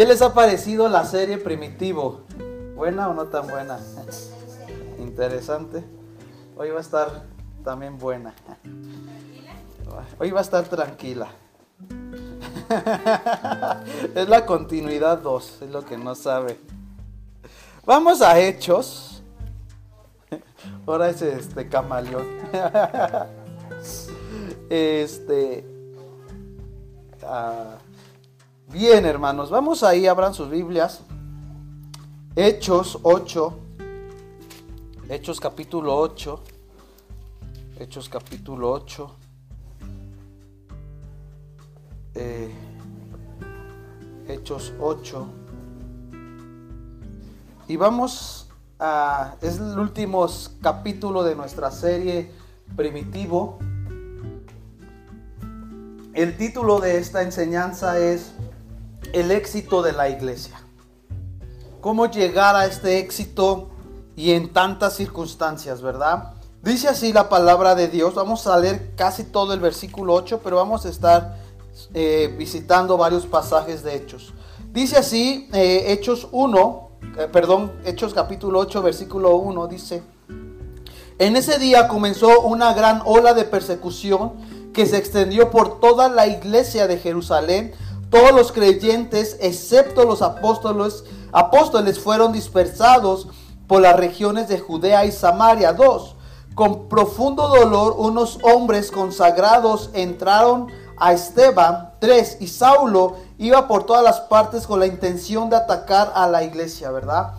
¿Qué les ha parecido la serie Primitivo? ¿Buena o no tan buena? Interesante. Hoy va a estar también buena. Hoy va a estar tranquila. es la continuidad 2, es lo que no sabe. Vamos a Hechos. Ahora es este camaleón. este. Ah, bien, hermanos, vamos ahí, abran sus Biblias. Hechos 8. Hechos capítulo 8. Hechos capítulo 8. Eh, Hechos 8. Y vamos a... Es el último capítulo de nuestra serie Primitivo. El título de esta enseñanza es El éxito de la iglesia. ¿Cómo llegar a este éxito y en tantas circunstancias, verdad? Dice así la palabra de Dios. Vamos a leer casi todo el versículo 8, pero vamos a estar eh, visitando varios pasajes de Hechos. Dice así, eh, Hechos 1, eh, perdón, Hechos capítulo 8, versículo 1, dice, en ese día comenzó una gran ola de persecución que se extendió por toda la iglesia de Jerusalén. Todos los creyentes, excepto los apóstoles, apóstoles fueron dispersados por las regiones de Judea y Samaria. 2. Con profundo dolor, unos hombres consagrados entraron a Esteban 3 y Saulo iba por todas las partes con la intención de atacar a la iglesia, ¿verdad?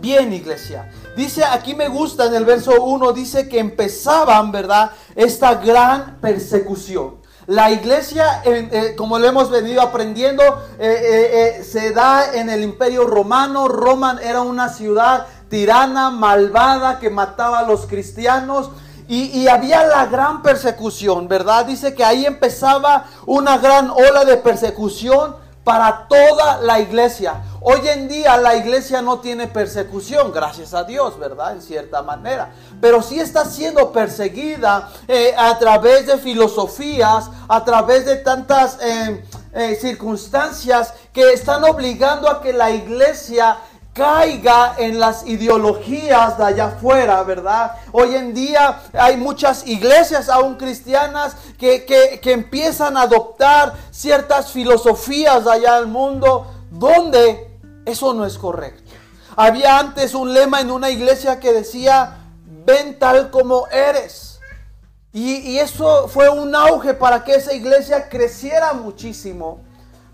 Bien, iglesia. Dice, aquí me gusta en el verso 1, dice que empezaban, ¿verdad? Esta gran persecución. La iglesia, eh, como lo hemos venido aprendiendo, eh, eh, se da en el imperio romano. Roma era una ciudad tirana, malvada, que mataba a los cristianos. Y, había la gran persecución, ¿verdad? Dice que ahí empezaba una gran ola de persecución para toda la iglesia. Hoy en día la iglesia no tiene persecución, gracias a Dios, ¿verdad? En cierta manera. Pero sí está siendo perseguida eh, a través de filosofías, a través de tantas eh, eh, circunstancias que están obligando a que la iglesia caiga en las ideologías de allá afuera, ¿verdad? Hoy en día hay muchas iglesias aún cristianas que, que, empiezan a adoptar ciertas filosofías de allá del mundo donde eso no es correcto. Había antes un lema en una iglesia que decía, ven tal como eres. Y, y eso fue un auge para que esa iglesia creciera muchísimo.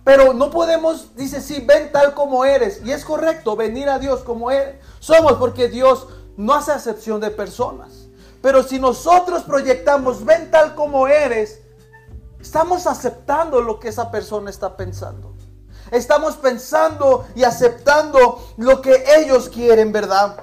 Pero no podemos, dice, sí, ven tal como eres. Y es correcto venir a Dios como eres. Somos porque Dios no hace acepción de personas. Pero si nosotros proyectamos, ven tal como eres, estamos aceptando lo que esa persona está pensando. Estamos pensando y aceptando lo que ellos quieren, ¿verdad?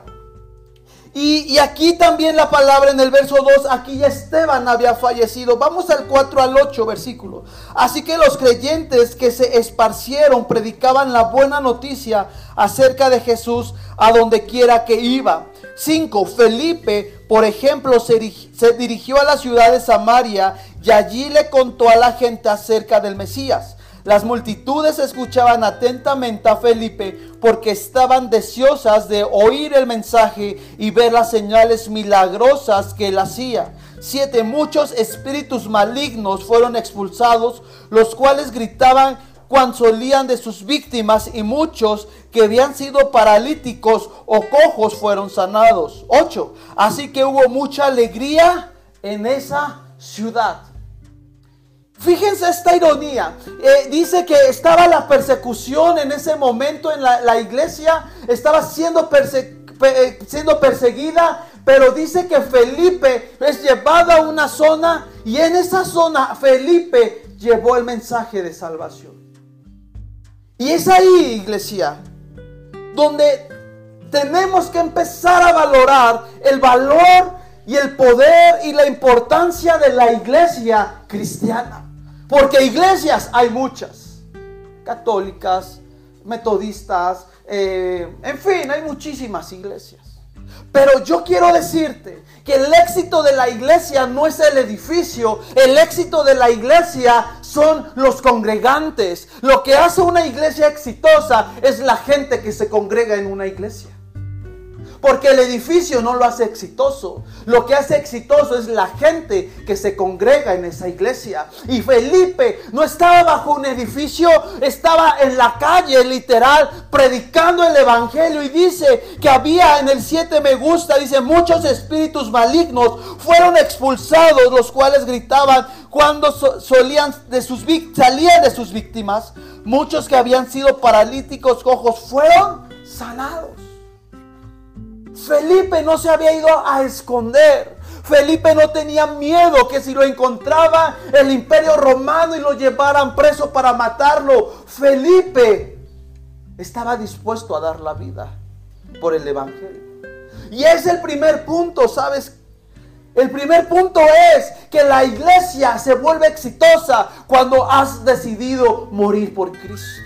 Y, aquí también la palabra en el verso 2, aquí ya Esteban había fallecido. Vamos al 4 al 8 versículo. Así que los creyentes que se esparcieron predicaban la buena noticia acerca de Jesús a donde quiera que iba. 5. Felipe, por ejemplo, se, se dirigió a la ciudad de Samaria y allí le contó a la gente acerca del Mesías. Las multitudes escuchaban atentamente a Felipe porque estaban deseosas de oír el mensaje y ver las señales milagrosas que él hacía. Siete, muchos espíritus malignos fueron expulsados, los cuales gritaban cuando solían de sus víctimas y muchos que habían sido paralíticos o cojos fueron sanados. Ocho, así que hubo mucha alegría en esa ciudad. Fíjense esta ironía. Eh, dice que estaba la persecución en ese momento en la, iglesia, estaba siendo, eh, siendo perseguida, pero dice que Felipe es llevado a una zona y en esa zona Felipe llevó el mensaje de salvación. Y es ahí, iglesia, donde tenemos que empezar a valorar el valor y el poder y la importancia de la iglesia cristiana. Porque iglesias hay muchas. Católicas, metodistas, eh, en fin, hay muchísimas iglesias. Pero yo quiero decirte que el éxito de la iglesia no es el edificio, el éxito de la iglesia son los congregantes. Lo que hace una iglesia exitosa es la gente que se congrega en una iglesia. Porque el edificio no lo hace exitoso. Lo que hace exitoso es la gente que se congrega en esa iglesia. Y Felipe no estaba bajo un edificio, estaba en la calle literal predicando el evangelio. Y dice que había en el 7 me gusta, dice muchos espíritus malignos fueron expulsados, los cuales gritaban cuando solían de sus, salían de sus víctimas. Muchos que habían sido paralíticos, cojos, fueron sanados. Felipe no se había ido a esconder. Felipe no tenía miedo que si lo encontraba el imperio romano y lo llevaran preso para matarlo. Felipe estaba dispuesto a dar la vida por el Evangelio. Y es el primer punto, ¿sabes? El primer punto es que la iglesia se vuelve exitosa cuando has decidido morir por Cristo.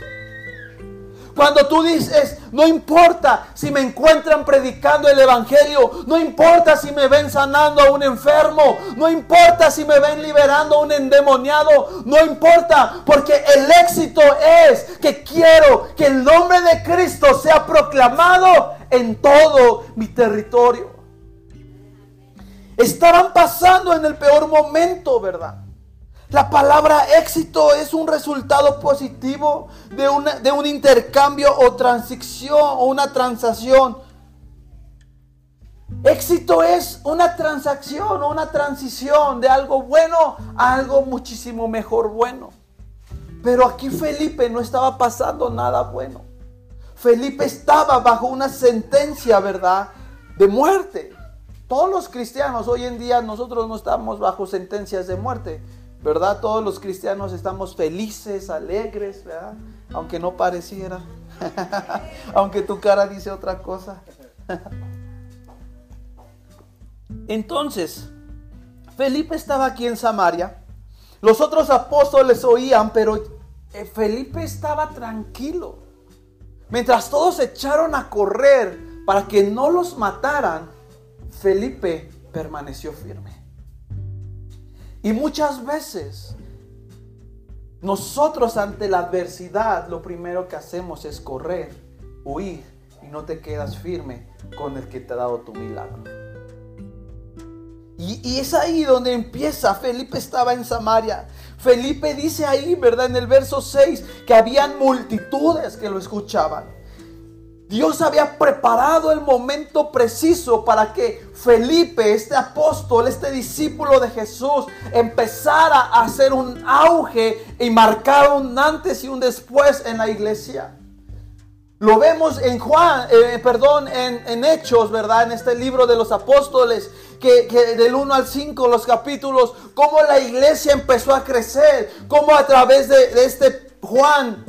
Cuando tú dices, no importa si me encuentran predicando el Evangelio, no importa si me ven sanando a un enfermo, no importa si me ven liberando a un endemoniado, no importa, porque el éxito es que quiero que el nombre de Cristo sea proclamado en todo mi territorio. Estaban pasando en el peor momento, ¿verdad? La palabra éxito es un resultado positivo de, de un intercambio o transición o una transacción. Éxito es una transacción o una transición de algo bueno a algo muchísimo mejor bueno. Pero aquí Felipe no estaba pasando nada bueno. Felipe estaba bajo una sentencia, ¿verdad? De muerte. Todos los cristianos hoy en día nosotros no estamos bajo sentencias de muerte. ¿Verdad? Todos los cristianos estamos felices, alegres, ¿verdad? Aunque no pareciera, aunque tu cara dice otra cosa. Entonces, Felipe estaba aquí en Samaria, los otros apóstoles oían, pero eh, Felipe estaba tranquilo. Mientras todos echaron a correr para que no los mataran, Felipe permaneció firme. Y muchas veces nosotros ante la adversidad lo primero que hacemos es correr, huir y no te quedas firme con el que te ha dado tu milagro. Y, y, es ahí donde empieza. Felipe estaba en Samaria. Felipe dice ahí, ¿verdad? En el verso 6, que habían multitudes que lo escuchaban. Dios había preparado el momento preciso para que Felipe, este apóstol, este discípulo de Jesús, empezara a hacer un auge y marcar un antes y un después en la iglesia. Lo vemos en Juan, eh, perdón, en, Hechos, ¿verdad? En este libro de los apóstoles, que, del 1 al 5, los capítulos, cómo la iglesia empezó a crecer, cómo a través de este Juan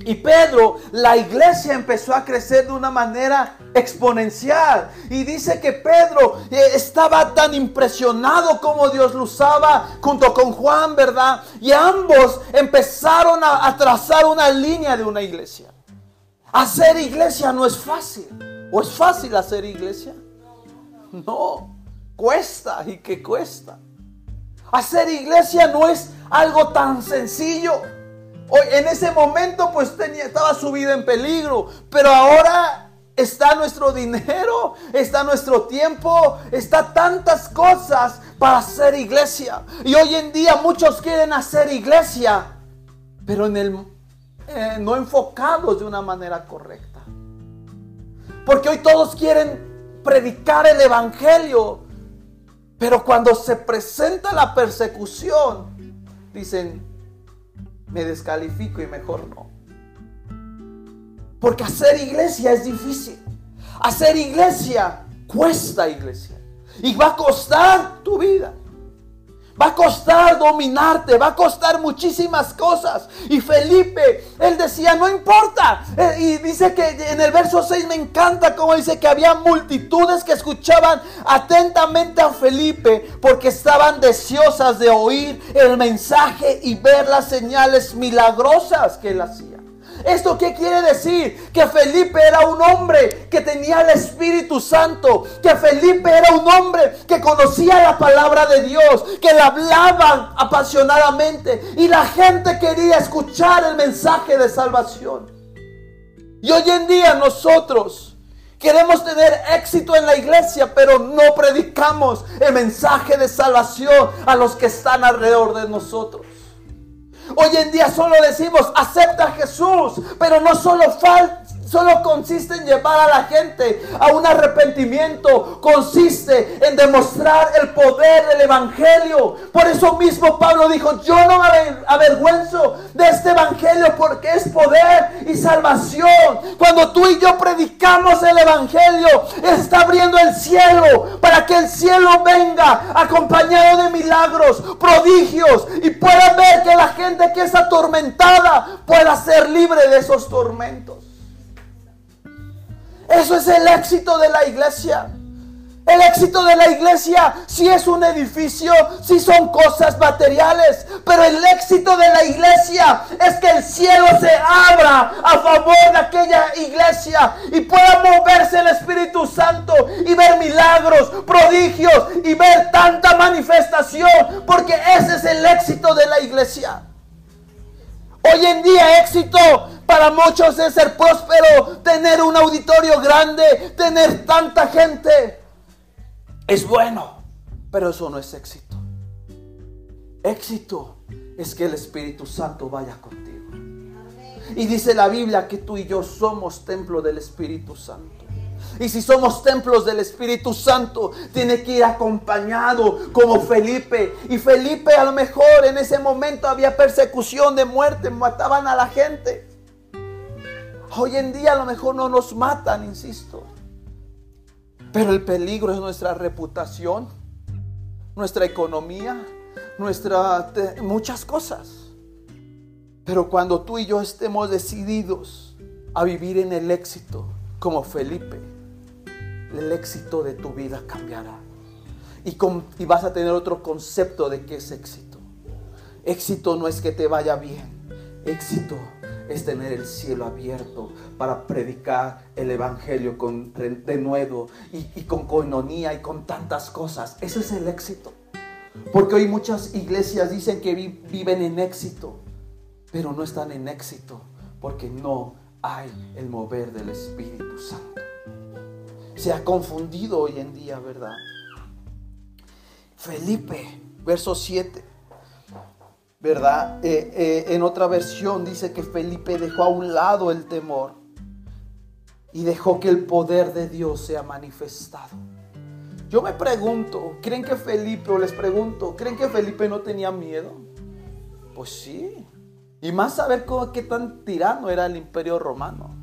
y Pedro, la iglesia empezó a crecer de una manera exponencial. Y dice que Pedro eh, estaba tan impresionado como Dios lo usaba junto con Juan, ¿verdad? Y ambos empezaron a, trazar una línea de una iglesia. Hacer iglesia no es fácil. ¿O es fácil hacer iglesia? No, cuesta y que cuesta. Hacer iglesia no es algo tan sencillo. Hoy, en ese momento pues tenía, estaba su vida en peligro, pero ahora está nuestro dinero, está nuestro tiempo, está tantas cosas para hacer iglesia. Y hoy en día muchos quieren hacer iglesia, pero en el, eh, no enfocados de una manera correcta. Porque hoy todos quieren predicar el Evangelio, pero cuando se presenta la persecución, dicen, me descalifico y mejor no. Porque hacer iglesia es difícil. Hacer iglesia cuesta iglesia. Y va a costar tu vida. Va a costar dominarte, va a costar muchísimas cosas. Y Felipe, él decía, no importa. Eh, y dice que en el verso 6 me encanta como dice que había multitudes que escuchaban atentamente a Felipe porque estaban deseosas de oír el mensaje y ver las señales milagrosas que él hacía. ¿Esto qué quiere decir? Que Felipe era un hombre que tenía el Espíritu Santo, que Felipe era un hombre que conocía la palabra de Dios, que la hablaban apasionadamente y la gente quería escuchar el mensaje de salvación. Y hoy en día nosotros queremos tener éxito en la iglesia, pero no predicamos el mensaje de salvación a los que están alrededor de nosotros. Hoy en día solo decimos, acepta a Jesús, pero no solo falta solo consiste en llevar a la gente a un arrepentimiento, consiste en demostrar el poder del Evangelio. Por eso mismo Pablo dijo, yo no me avergüenzo de este Evangelio porque es poder y salvación. Cuando tú y yo predicamos el Evangelio, está abriendo el cielo para que el cielo venga acompañado de milagros, prodigios y pueda ver que la gente que es atormentada pueda ser libre de esos tormentos. Eso es el éxito de la iglesia. El éxito de la iglesia si es un edificio, si son cosas materiales, pero el éxito de la iglesia es que el cielo se abra a favor de aquella iglesia y pueda moverse el Espíritu Santo y ver milagros, prodigios y ver tanta manifestación, porque ese es el éxito de la iglesia. Hoy en día éxito para muchos es ser próspero, tener un auditorio grande, tener tanta gente. Es bueno, pero eso no es éxito. Éxito es que el Espíritu Santo vaya contigo. Y dice la Biblia que tú y yo somos templo del Espíritu Santo. Y si somos templos del Espíritu Santo, tiene que ir acompañado como Felipe. Y Felipe a lo mejor en ese momento había persecución de muerte, mataban a la gente. Hoy en día a lo mejor no nos matan, insisto. Pero el peligro es nuestra reputación, nuestra economía, nuestra muchas cosas. Pero cuando tú y yo estemos decididos a vivir en el éxito como Felipe, el éxito de tu vida cambiará. Y, y vas a tener otro concepto de qué es éxito. Éxito no es que te vaya bien. Éxito es tener el cielo abierto para predicar el Evangelio con nuevo y, y con coinonía y con tantas cosas. Ese es el éxito. Porque hoy muchas iglesias dicen que viven en éxito, pero no están en éxito porque no hay el mover del Espíritu Santo se ha confundido hoy en día, ¿verdad? Felipe, verso 7, ¿verdad? Eh, eh, en otra versión dice que Felipe dejó a un lado el temor y dejó que el poder de Dios sea manifestado. Yo me pregunto, ¿creen que Felipe, o les pregunto, ¿creen que Felipe no tenía miedo? Pues sí. Y más saber cómo, qué tan tirano era el imperio romano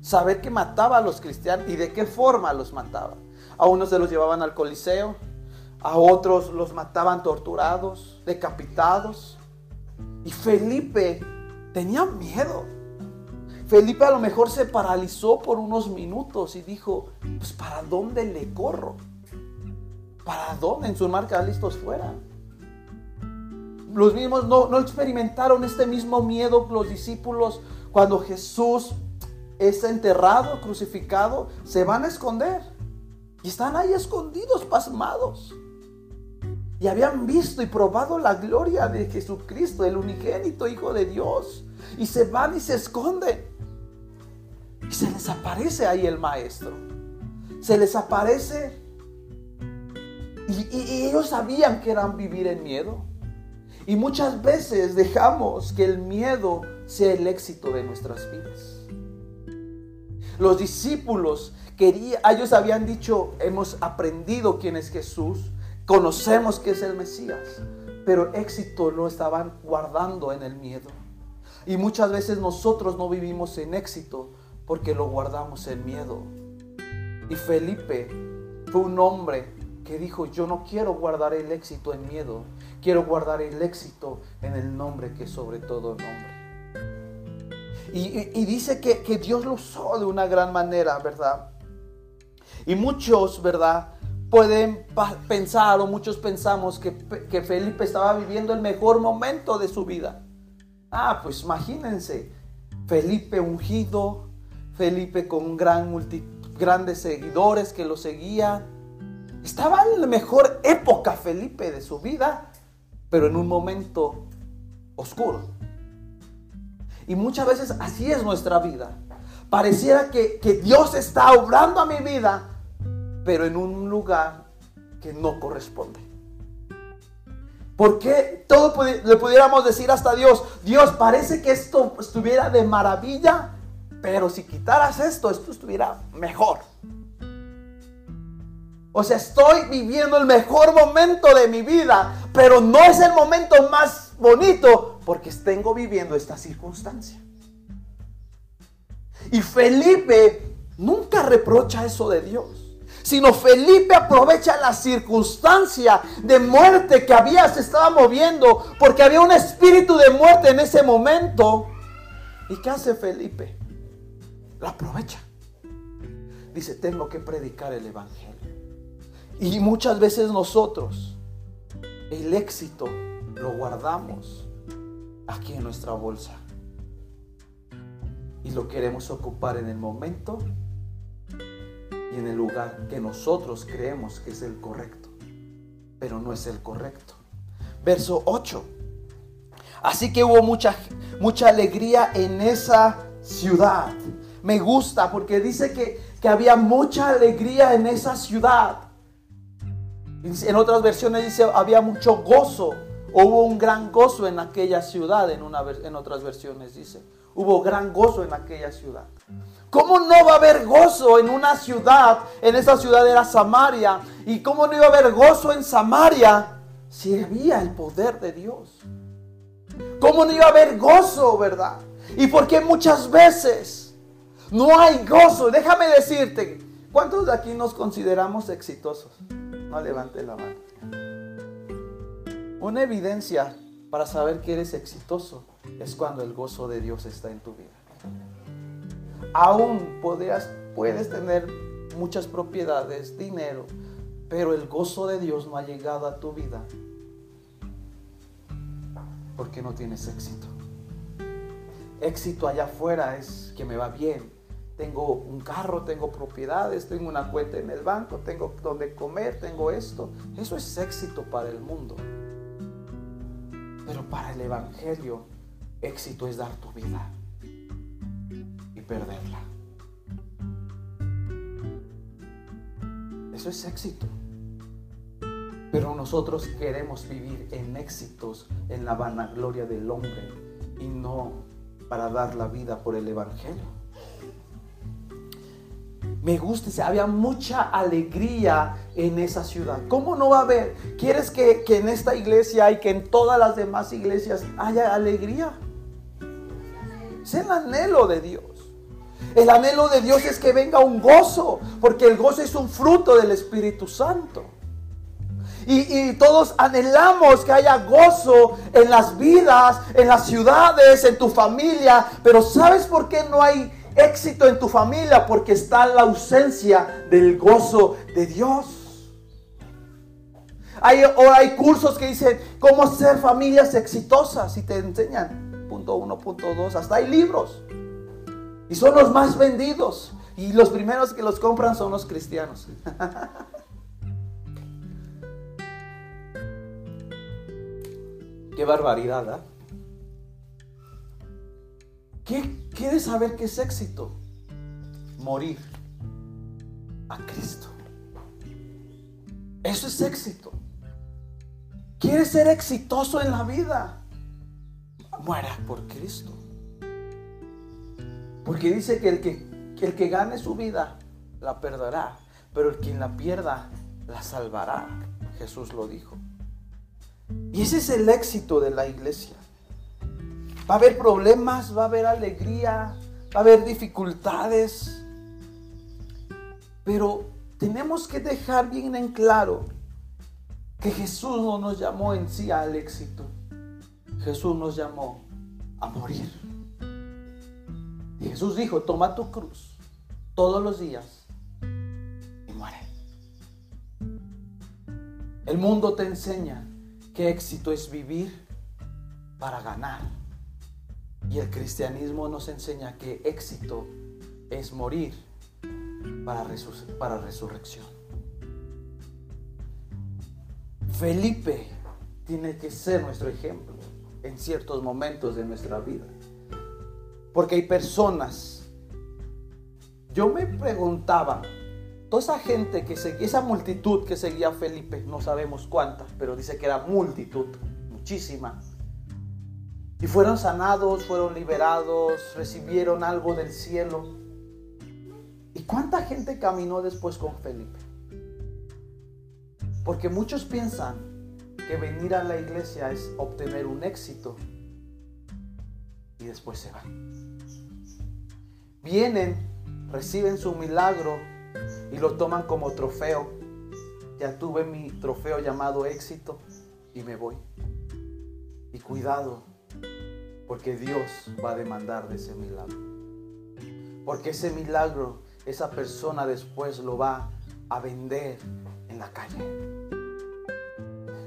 saber que mataba a los cristianos y de qué forma los mataba. A unos se los llevaban al Coliseo, a otros los mataban torturados, decapitados. Y Felipe tenía miedo. Felipe a lo mejor se paralizó por unos minutos y dijo, pues ¿para dónde le corro? ¿Para dónde? En su marca listos fuera. Los mismos no, no experimentaron este mismo miedo los discípulos cuando Jesús es enterrado, crucificado, se van a esconder. Y están ahí escondidos, pasmados. Y habían visto y probado la gloria de Jesucristo, el unigénito Hijo de Dios. Y se van y se esconden. Y se les aparece ahí el maestro. Se les aparece. Y, ellos sabían que eran vivir en miedo. Y muchas veces dejamos que el miedo sea el éxito de nuestras vidas. Los discípulos querían, ellos habían dicho, hemos aprendido quién es Jesús, conocemos que es el Mesías, pero éxito lo estaban guardando en el miedo. Y muchas veces nosotros no vivimos en éxito porque lo guardamos en miedo. Y Felipe fue un hombre que dijo, yo no quiero guardar el éxito en miedo, quiero guardar el éxito en el nombre que sobre todo nombre. Y, dice que, Dios lo usó de una gran manera, ¿verdad? Y muchos, ¿verdad? Pueden pensar o muchos pensamos que, que Felipe estaba viviendo el mejor momento de su vida. Ah, pues imagínense. Felipe ungido, Felipe con gran grandes seguidores que lo seguían. Estaba en la mejor época Felipe de su vida, pero en un momento oscuro. Y muchas veces así es nuestra vida. Pareciera que, que Dios está obrando a mi vida, pero en un lugar que no corresponde. ¿Por qué todo le pudiéramos decir hasta Dios, Dios, parece que esto estuviera de maravilla, pero si quitaras esto, esto estuviera mejor? O sea, estoy viviendo el mejor momento de mi vida, pero no es el momento más bonito porque tengo viviendo esta circunstancia. Y Felipe nunca reprocha eso de Dios sino Felipe aprovecha la circunstancia de muerte que había, se estaba moviendo, porque había un espíritu de muerte en ese momento. ¿Y qué hace Felipe? La aprovecha. Dice, tengo que predicar el Evangelio. Y muchas veces nosotros el éxito lo guardamos aquí en nuestra bolsa. Y lo queremos ocupar en el momento y en el lugar que nosotros creemos que es el correcto, pero no es el correcto. Verso 8. Así que hubo mucha, mucha alegría en esa ciudad. Me gusta porque dice que, que había mucha alegría en esa ciudad. En otras versiones dice había mucho gozo. Hubo un gran gozo en aquella ciudad, en, una, en otras versiones dice. Hubo gran gozo en aquella ciudad. ¿Cómo no va a haber gozo en una ciudad? En esa ciudad era Samaria. ¿Y cómo no iba a haber gozo en Samaria si había el poder de Dios? ¿Cómo no iba a haber gozo, verdad? ¿Y por qué muchas veces no hay gozo? Déjame decirte, ¿cuántos de aquí nos consideramos exitosos? No levante la mano. Una evidencia para saber que eres exitoso es cuando el gozo de Dios está en tu vida aún podrías, puedes tener muchas propiedades, dinero, pero el gozo de Dios no ha llegado a tu vida porque no tienes éxito. Éxito allá afuera es que me va bien. Tengo un carro, tengo propiedades, tengo una cuenta en el banco, tengo donde comer, tengo esto. Eso es éxito para el mundo. Pero para el Evangelio, éxito es dar tu vida perderla. Eso es éxito. Pero nosotros queremos vivir en éxitos, en la vanagloria del hombre y no para dar la vida por el Evangelio. Me gusta, había mucha alegría en esa ciudad. ¿Cómo no va a haber? ¿Quieres que, que en esta iglesia y que en todas las demás iglesias haya alegría? Es el anhelo de Dios. El anhelo de Dios es que venga un gozo, porque el gozo es un fruto del Espíritu Santo. Y, todos anhelamos que haya gozo en las vidas, en las ciudades, en tu familia. Pero ¿sabes por qué no hay éxito en tu familia? Porque está la ausencia del gozo de Dios. Hay, o hay cursos que dicen cómo ser familias exitosas y te enseñan punto uno, punto dos, hasta hay libros. Y son los más vendidos. Y los primeros que los compran son los cristianos. Qué barbaridad, ¿ah? ¿Qué quieres saber qué es éxito? Morir a Cristo. Eso es éxito. ¿Quieres ser exitoso en la vida? Muera por Cristo. Porque dice que el que, el que gane su vida la perderá, pero el quien la pierda la salvará. Jesús lo dijo. Y ese es el éxito de la iglesia. Va a haber problemas, va a haber alegría, va a haber dificultades. Pero tenemos que dejar bien en claro que Jesús no nos llamó en sí al éxito. Jesús nos llamó a morir. Jesús dijo, toma tu cruz todos los días y muere. El mundo te enseña que éxito es vivir para ganar. Y el cristianismo nos enseña que éxito es morir para, para resurrección. Felipe tiene que ser nuestro ejemplo en ciertos momentos de nuestra vida. Porque hay personas, yo me preguntaba, toda esa gente que seguía, esa multitud que seguía a Felipe, no sabemos cuánta, pero dice que era multitud, muchísima. Y fueron sanados, fueron liberados, recibieron algo del cielo. ¿Y cuánta gente caminó después con Felipe? Porque muchos piensan que venir a la iglesia es obtener un éxito y después se van. Vienen, reciben su milagro y lo toman como trofeo. Ya tuve mi trofeo llamado éxito y me voy. Y cuidado, porque Dios va a demandar de ese milagro. Porque ese milagro, esa persona después lo va a vender en la calle.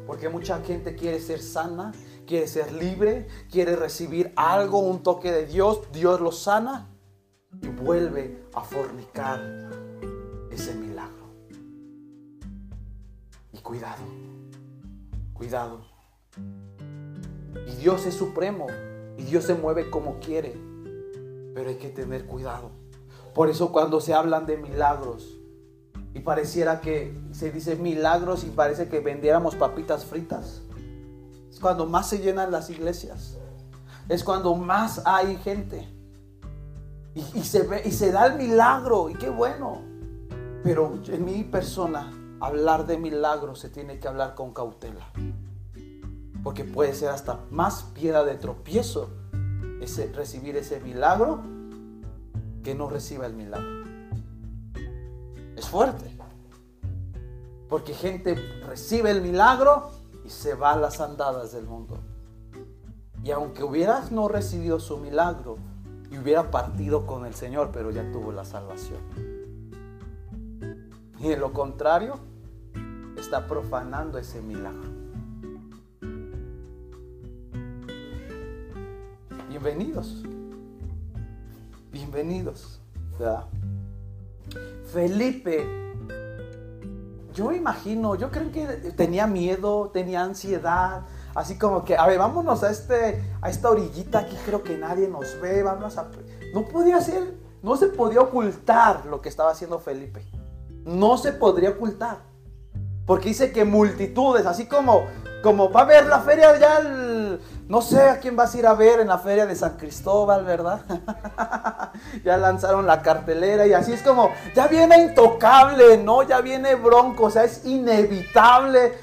Porque mucha gente quiere ser sana, quiere ser libre, quiere recibir algo, un toque de Dios, Dios lo sana y vuelve a fornicar ese milagro. Y cuidado, cuidado. Y Dios es supremo. Y Dios se mueve como quiere. Pero hay que tener cuidado. Por eso cuando se hablan de milagros y pareciera que se dice milagros y parece que vendiéramos papitas fritas. Es cuando más se llenan las iglesias. Es cuando más hay gente. Y, se, ve, y se da el milagro. Y qué bueno. Pero en mi persona, hablar de milagros se tiene que hablar con cautela. Porque puede ser hasta más piedra de tropiezo ese, recibir ese milagro que no reciba el milagro. Es fuerte. Porque gente recibe el milagro y se va a las andadas del mundo. Y aunque hubieras no recibido su milagro y hubiera partido con el Señor, pero ya tuvo la salvación. Y en lo contrario, está profanando ese milagro. bienvenidos. Bienvenidos. Felipe, yo imagino, yo creo que tenía miedo, tenía ansiedad, así como que, a ver, vámonos a, este, a esta orillita, aquí creo que nadie nos ve, vamos a... No podía ser, no se podía ocultar lo que estaba haciendo Felipe. No se podría ocultar. Porque dice que multitudes, así como, como va a ver la feria ya no sé a quién vas a ir a ver en la feria de San Cristóbal, ¿verdad? ya lanzaron la cartelera y así es como, ya viene intocable, ¿no? Ya viene bronco, o sea, es inevitable,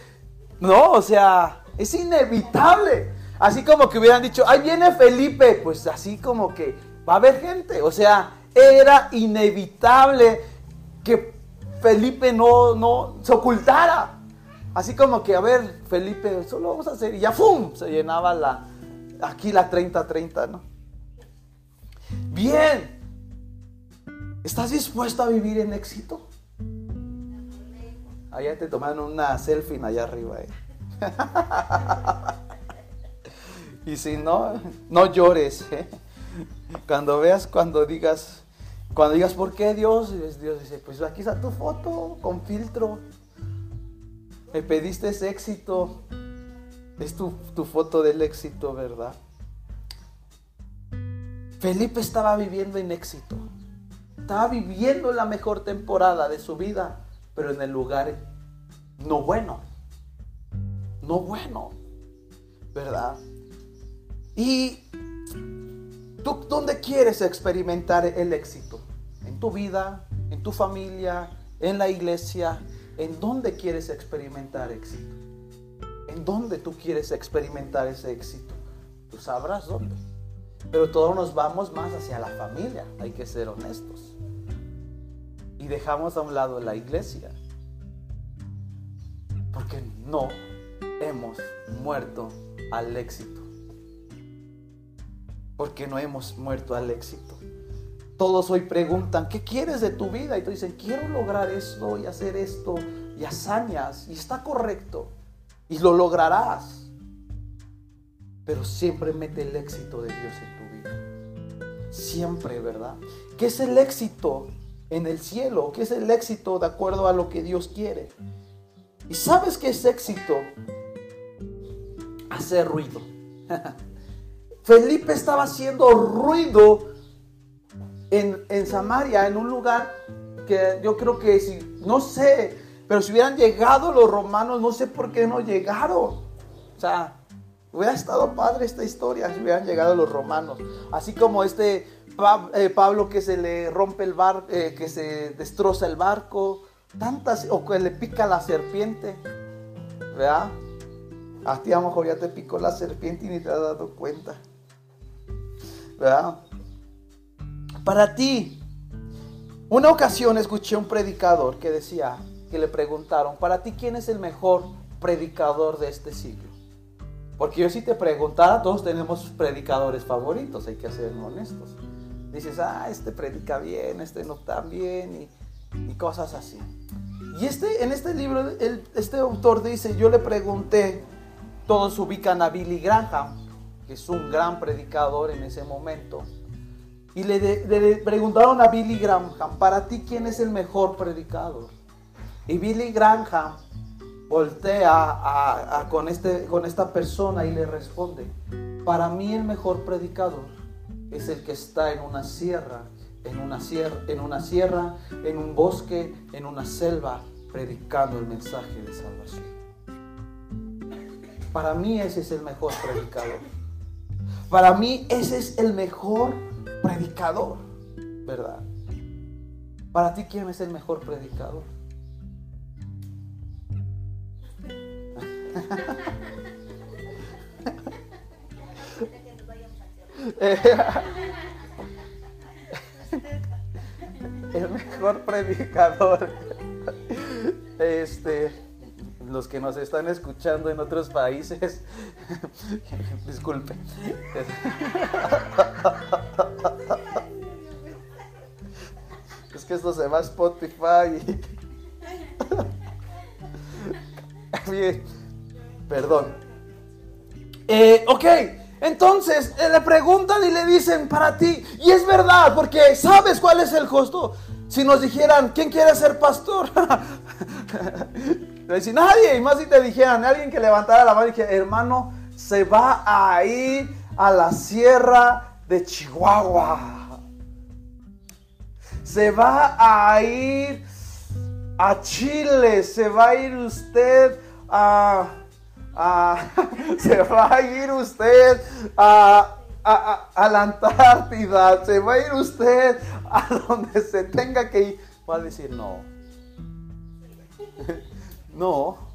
¿no? O sea, es inevitable. Así como que hubieran dicho, ahí viene Felipe, pues así como que va a haber gente, o sea, era inevitable que Felipe no, no se ocultara. Así como que, a ver, Felipe, solo vamos a hacer. Y ya, ¡fum! Se llenaba la, aquí la 30-30, ¿no? Bien. ¿Estás dispuesto a vivir en éxito? Allá te tomaron una selfie allá arriba. ¿eh? Y si no, no llores. ¿eh? Cuando veas, cuando digas, cuando digas, ¿por qué Dios? Dios dice, pues aquí está tu foto con filtro. Me pediste ese éxito. Es tu, foto del éxito, ¿verdad? Felipe estaba viviendo en éxito. Estaba viviendo la mejor temporada de su vida, pero en el lugar no bueno. No bueno. ¿Verdad? Y tú, ¿dónde quieres experimentar el éxito? ¿En tu vida? ¿En tu familia? ¿En la iglesia? ¿En dónde quieres experimentar éxito? ¿En dónde tú quieres experimentar ese éxito? Tú sabrás dónde. Pero todos nos vamos más hacia la familia, hay que ser honestos. Y dejamos a un lado la iglesia. Porque no hemos muerto al éxito. Porque no hemos muerto al éxito. Todos hoy preguntan, ¿qué quieres de tu vida? Y tú dicen, quiero lograr esto y hacer esto y hazañas. Y está correcto. Y lo lograrás. pero siempre mete el éxito de Dios en tu vida. Siempre, ¿verdad? ¿Qué es el éxito en el cielo? ¿Qué es el éxito de acuerdo a lo que Dios quiere? ¿Y sabes qué es éxito? Hacer ruido. Felipe estaba haciendo ruido en, en, Samaria, en un lugar que yo creo que si, no sé, pero si hubieran llegado los romanos, no sé por qué no llegaron. O sea, hubiera estado padre esta historia si hubieran llegado los romanos. Así como este eh, Pablo que se le rompe el barco, eh, que se destroza el barco, tantas, o que le pica la serpiente, ¿verdad? A ti a lo mejor ya te picó la serpiente y ni te has dado cuenta, ¿verdad? Para ti, una ocasión escuché un predicador que decía, que le preguntaron, para ti, ¿quién es el mejor predicador de este siglo? Porque yo si te preguntara, todos tenemos predicadores favoritos, hay que ser honestos dices, ah, este predica bien, este no tan bien, y, cosas así. Y este, en este libro, este autor dice, yo le pregunté, todos ubican a Billy Graham, que es un gran predicador en ese momento, y le, preguntaron a Billy Graham, para ti, ¿quién es el mejor predicador? Y Billy Graham voltea con, este, con esta persona y le responde, para mí el mejor predicador es el que está en una sierra, en una sierra, en una sierra, en un bosque, en una selva, predicando el mensaje de salvación. Para mí ese es el mejor predicador. Para mí ese es el mejor predicador, ¿verdad? Para ti, ¿quién es el mejor predicador? el mejor predicador. Este, los que nos están escuchando en otros países, disculpe. Es que esto se va a Spotify. Bien, perdón. Eh, ok, entonces eh, le preguntan y le dicen para ti, y es verdad, porque sabes cuál es el costo. Si nos dijeran, ¿quién quiere ser pastor? le dicen, nadie, y más si te dijeran, alguien que levantara la mano y dijera, hermano, se va a ir a la sierra de Chihuahua. Se va a ir a Chile, se va a ir usted a se va a ir usted a, la Antártida, se va a ir usted a donde se tenga que ir. Va a decir no. no.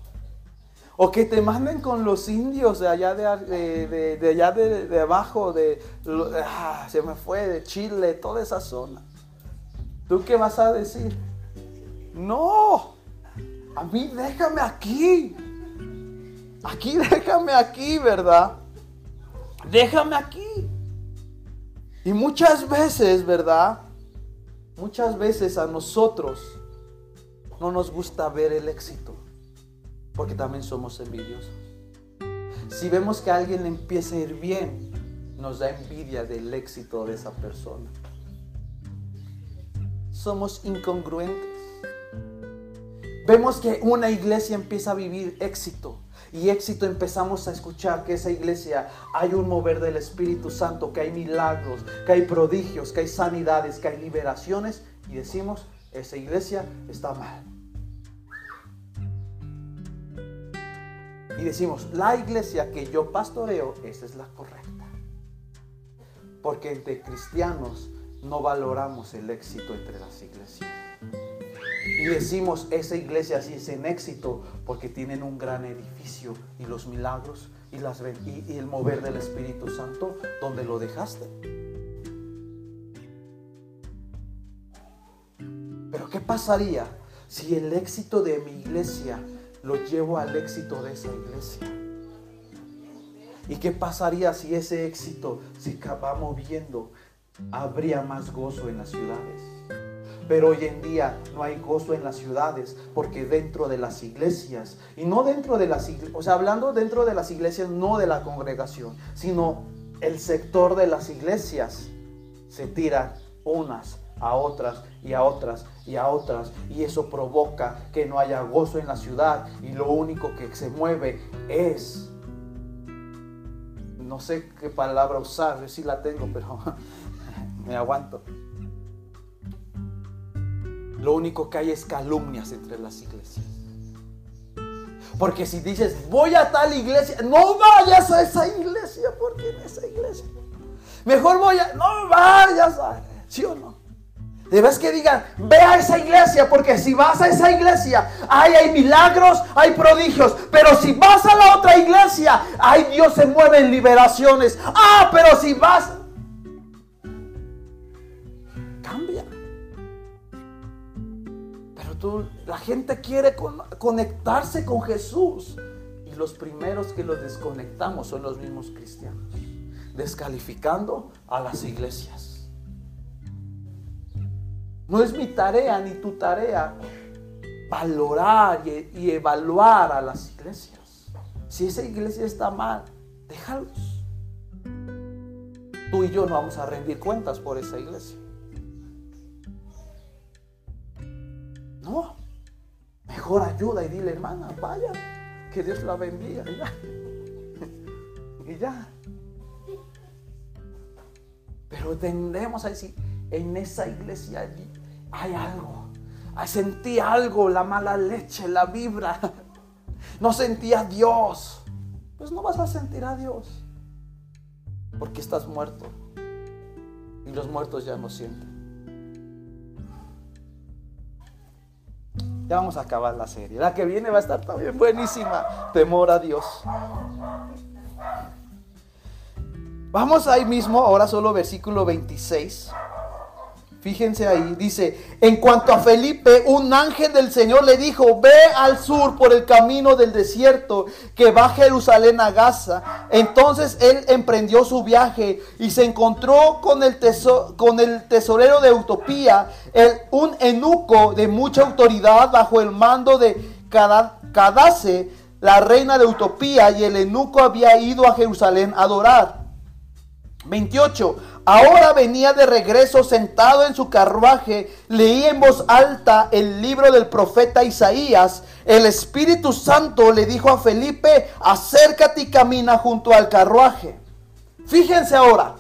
O que te manden con los indios de allá de, de, allá de, abajo, de, ah, se me fue, de Chile, toda esa zona. ¿Tú qué vas a decir? No, a mí déjame aquí. Aquí, déjame aquí, ¿verdad? Déjame aquí. Y muchas veces, ¿verdad? Muchas veces a nosotros no nos gusta ver el éxito, porque también somos envidiosos. Si vemos que alguien empieza a ir bien, nos da envidia del éxito de esa persona. Somos incongruentes. Vemos que una iglesia empieza a vivir éxito y éxito empezamos a escuchar que esa iglesia hay un mover del Espíritu Santo, que hay milagros, que hay prodigios, que hay sanidades, que hay liberaciones y decimos, esa iglesia está mal. Y decimos, la iglesia que yo pastoreo, esa es la correcta. Porque entre cristianos no valoramos el éxito entre las iglesias. Y decimos, esa iglesia sí es en éxito porque tienen un gran edificio y los milagros y, y el mover del Espíritu Santo, donde lo dejaste? Pero ¿qué pasaría si el éxito de mi iglesia lo llevo al éxito de esa iglesia? ¿Y qué pasaría si ese éxito se acaba moviendo? Habría más gozo en las ciudades Pero hoy en día no hay gozo en las ciudades porque dentro de las iglesias, y no dentro de las iglesias, o sea, hablando dentro de las iglesias, no de la congregación, sino el sector de las iglesias se tira unas a otras y a otras y a otras y eso provoca que no haya gozo en la ciudad y lo único que se mueve es no sé qué palabra usar, si la tengo, pero me aguanto. Lo único que hay es calumnias entre las iglesias. Porque si dices, voy a tal iglesia, no vayas a esa iglesia, porque en esa iglesia. Mejor voy a, no vayas a, ¿sí o no? Debes que digan, ve a esa iglesia, porque si vas a esa iglesia, ahí hay milagros, hay prodigios. Pero si vas a la otra iglesia, ay Dios se mueve en liberaciones. Ah, pero si vas, cambia. Pero tú, la gente quiere conectarse con Jesús. Y los primeros que los desconectamos son los mismos cristianos, descalificando a las iglesias. No es mi tarea ni tu tarea valorar y, evaluar a las iglesias. Si esa iglesia está mal, déjalos. Tú y yo no vamos a rendir cuentas por esa iglesia. No. Mejor ayuda y dile, hermana, vaya, que Dios la bendiga. Y ya. Pero tendemos a decir, en esa iglesia hay algo. Sentí algo, la mala leche, la vibra. No sentí a Dios. Pues no vas a sentir a Dios. Porque estás muerto. Y los muertos ya no sienten. Ya vamos a acabar la serie. La que viene va a estar también buenísima. Temor a Dios. Vamos ahí mismo, ahora solo versículo 26. Fíjense ahí, dice, en cuanto a Felipe, un ángel del Señor le dijo, ve al sur por el camino del desierto que va a Jerusalén a Gaza. Entonces él emprendió su viaje y se encontró con el, con el tesorero de Utopía, un enuco de mucha autoridad bajo el mando de Cadace, la reina de Utopía, y el enuco había ido a Jerusalén a adorar. 28. Ahora venía de regreso sentado en su carruaje, leía en voz alta el libro del profeta Isaías. El Espíritu Santo le dijo a Felipe, acércate y camina junto al carruaje. Fíjense ahora,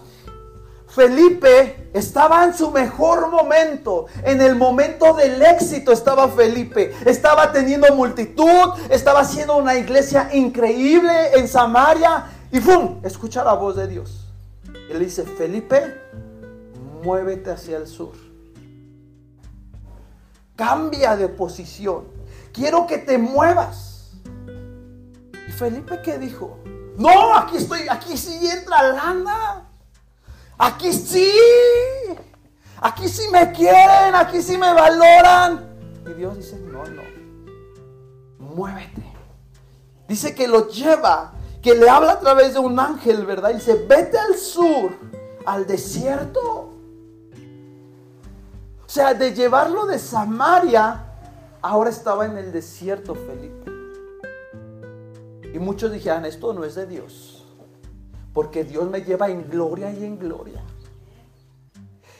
Felipe estaba en su mejor momento, en el momento del éxito estaba Felipe, estaba teniendo multitud, estaba haciendo una iglesia increíble en Samaria y ¡fum! Escucha la voz de Dios. Él dice, Felipe, muévete hacia el sur. Cambia de posición. Quiero que te muevas. ¿Y Felipe qué dijo? No, aquí estoy, aquí sí entra lana. Aquí sí. Aquí sí me quieren, aquí sí me valoran. Y Dios dice, no, no. Muévete. Dice que lo lleva que le habla a través de un ángel, ¿verdad? Y dice, vete al sur, al desierto. O sea, de llevarlo de Samaria, ahora estaba en el desierto Felipe. Y muchos dijeron, esto no es de Dios, porque Dios me lleva en gloria y en gloria.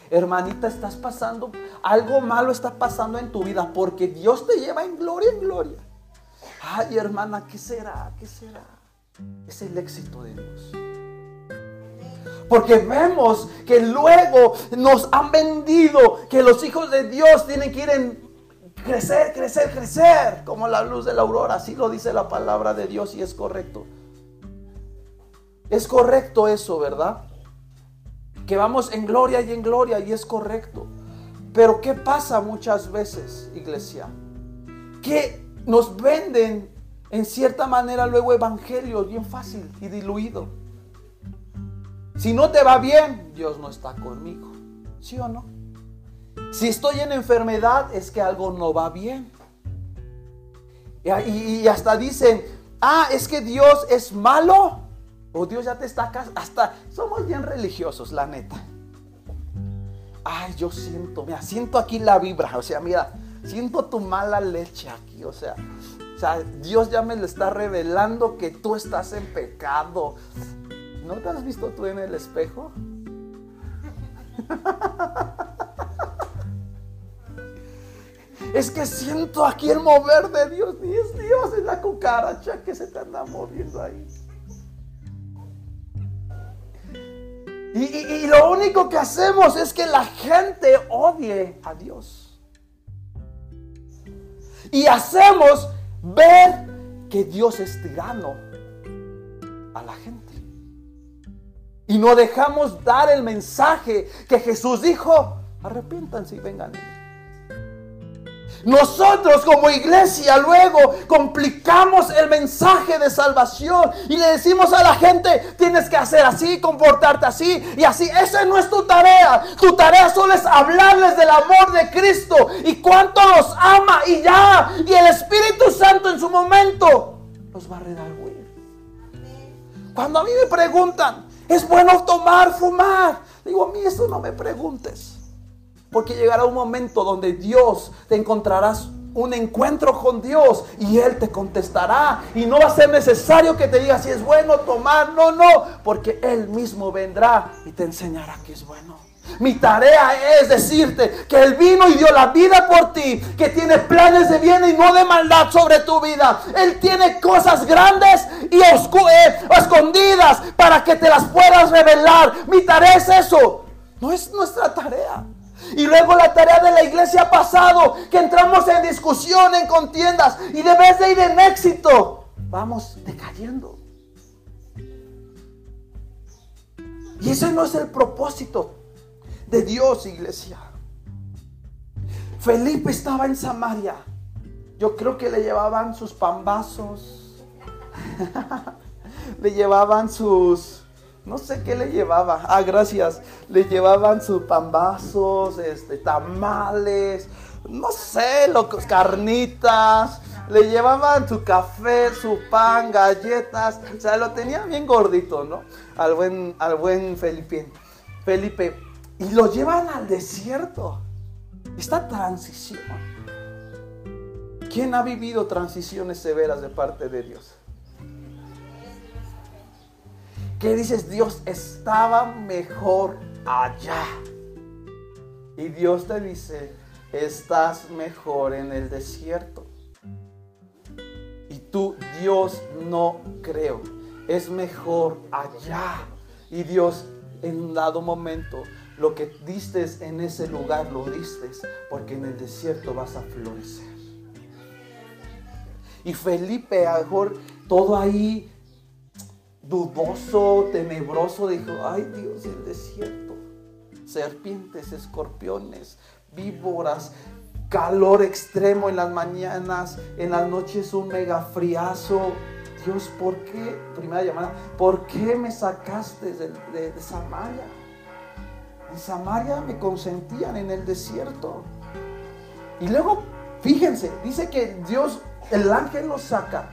Hermanita, estás pasando, algo malo está pasando en tu vida, porque Dios te lleva en gloria y en gloria. Ay, hermana, ¿qué será? ¿Qué será? Es el éxito de Dios. Porque vemos que luego nos han vendido que los hijos de Dios tienen que ir en crecer, crecer, crecer, como la luz de la aurora. Así lo dice la palabra de Dios y es correcto. Es correcto eso, ¿verdad? Que vamos en gloria y en gloria y es correcto. Pero ¿qué pasa muchas veces, iglesia? Que nos venden en cierta manera luego evangelio bien fácil y diluido. Si no te va bien, Dios no está conmigo. ¿Sí o no? Si estoy en enfermedad, es que algo no va bien. Y, hasta dicen, ah, es que Dios es malo. O Dios ya te está Hasta somos bien religiosos, la neta. ay, yo siento, mira, siento aquí la vibra, o sea, mira, siento tu mala leche aquí, o sea, o sea, Dios ya me le está revelando que tú estás en pecado. ¿No te has visto tú en el espejo? Es que siento aquí el mover de Dios. Ni es Dios, es la cucaracha que se te anda moviendo ahí. Y, lo único que hacemos es que la gente odie a Dios. Y hacemos ver que Dios es tirano a la gente. Y no dejamos dar el mensaje que Jesús dijo, arrepiéntanse y vengan. Nosotros como iglesia luego complicamos el mensaje de salvación y le decimos a la gente, tienes que hacer así, comportarte así y así. Esa no es tu tarea. Tu tarea solo es hablarles del amor de Cristo y cuánto los ama y ya. Y el Espíritu Santo en su momento los va a redarguir. Cuando a mí me preguntan, ¿es bueno tomar, fumar? Digo, a mí eso no me preguntes. Porque llegará un momento donde Dios te encontrarás un encuentro con Dios y Él te contestará. Y no va a ser necesario que te diga si es bueno tomar, no, no, porque Él mismo vendrá y te enseñará que es bueno. Mi tarea es decirte que Él vino y dio la vida por ti, que tiene planes de bien y no de maldad sobre tu vida. Él tiene cosas grandes y eh, escondidas para que te las puedas revelar. Mi tarea es eso. No es nuestra tarea. Y luego la tarea de la iglesia ha pasado, que entramos en discusión, en contiendas, y de vez de ir en éxito, vamos decayendo. Y ese no es el propósito de Dios, iglesia. Felipe estaba en Samaria. Yo creo que le llevaban sus pambazos. le llevaban sus no sé qué le llevaba. Ah, gracias. Le llevaban sus pambazos, este, tamales, no sé, locos, carnitas. Le llevaban su café, su pan, galletas. O sea, lo tenía bien gordito, ¿no? Al buen, al buen Felipe. Felipe. Y lo llevan al desierto. Esta transición. ¿Quién ha vivido transiciones severas de parte de Dios? ¿Qué dices? Dios estaba mejor allá. Y Dios te dice, estás mejor en el desierto. Y tú, Dios, no creo. Es mejor allá. Y Dios, en un dado momento, lo que diste en ese lugar, lo diste porque en el desierto vas a florecer. Y Felipe, a lo mejor todo ahí dudoso, tenebroso, dijo, ay Dios, el desierto, serpientes, escorpiones, víboras, calor extremo en las mañanas, en las noches un mega friazo. Dios, ¿por qué? Primera llamada, ¿por qué me sacaste de, de Samaria? En Samaria me consentían en el desierto. Y luego, fíjense, dice que Dios, el ángel lo saca.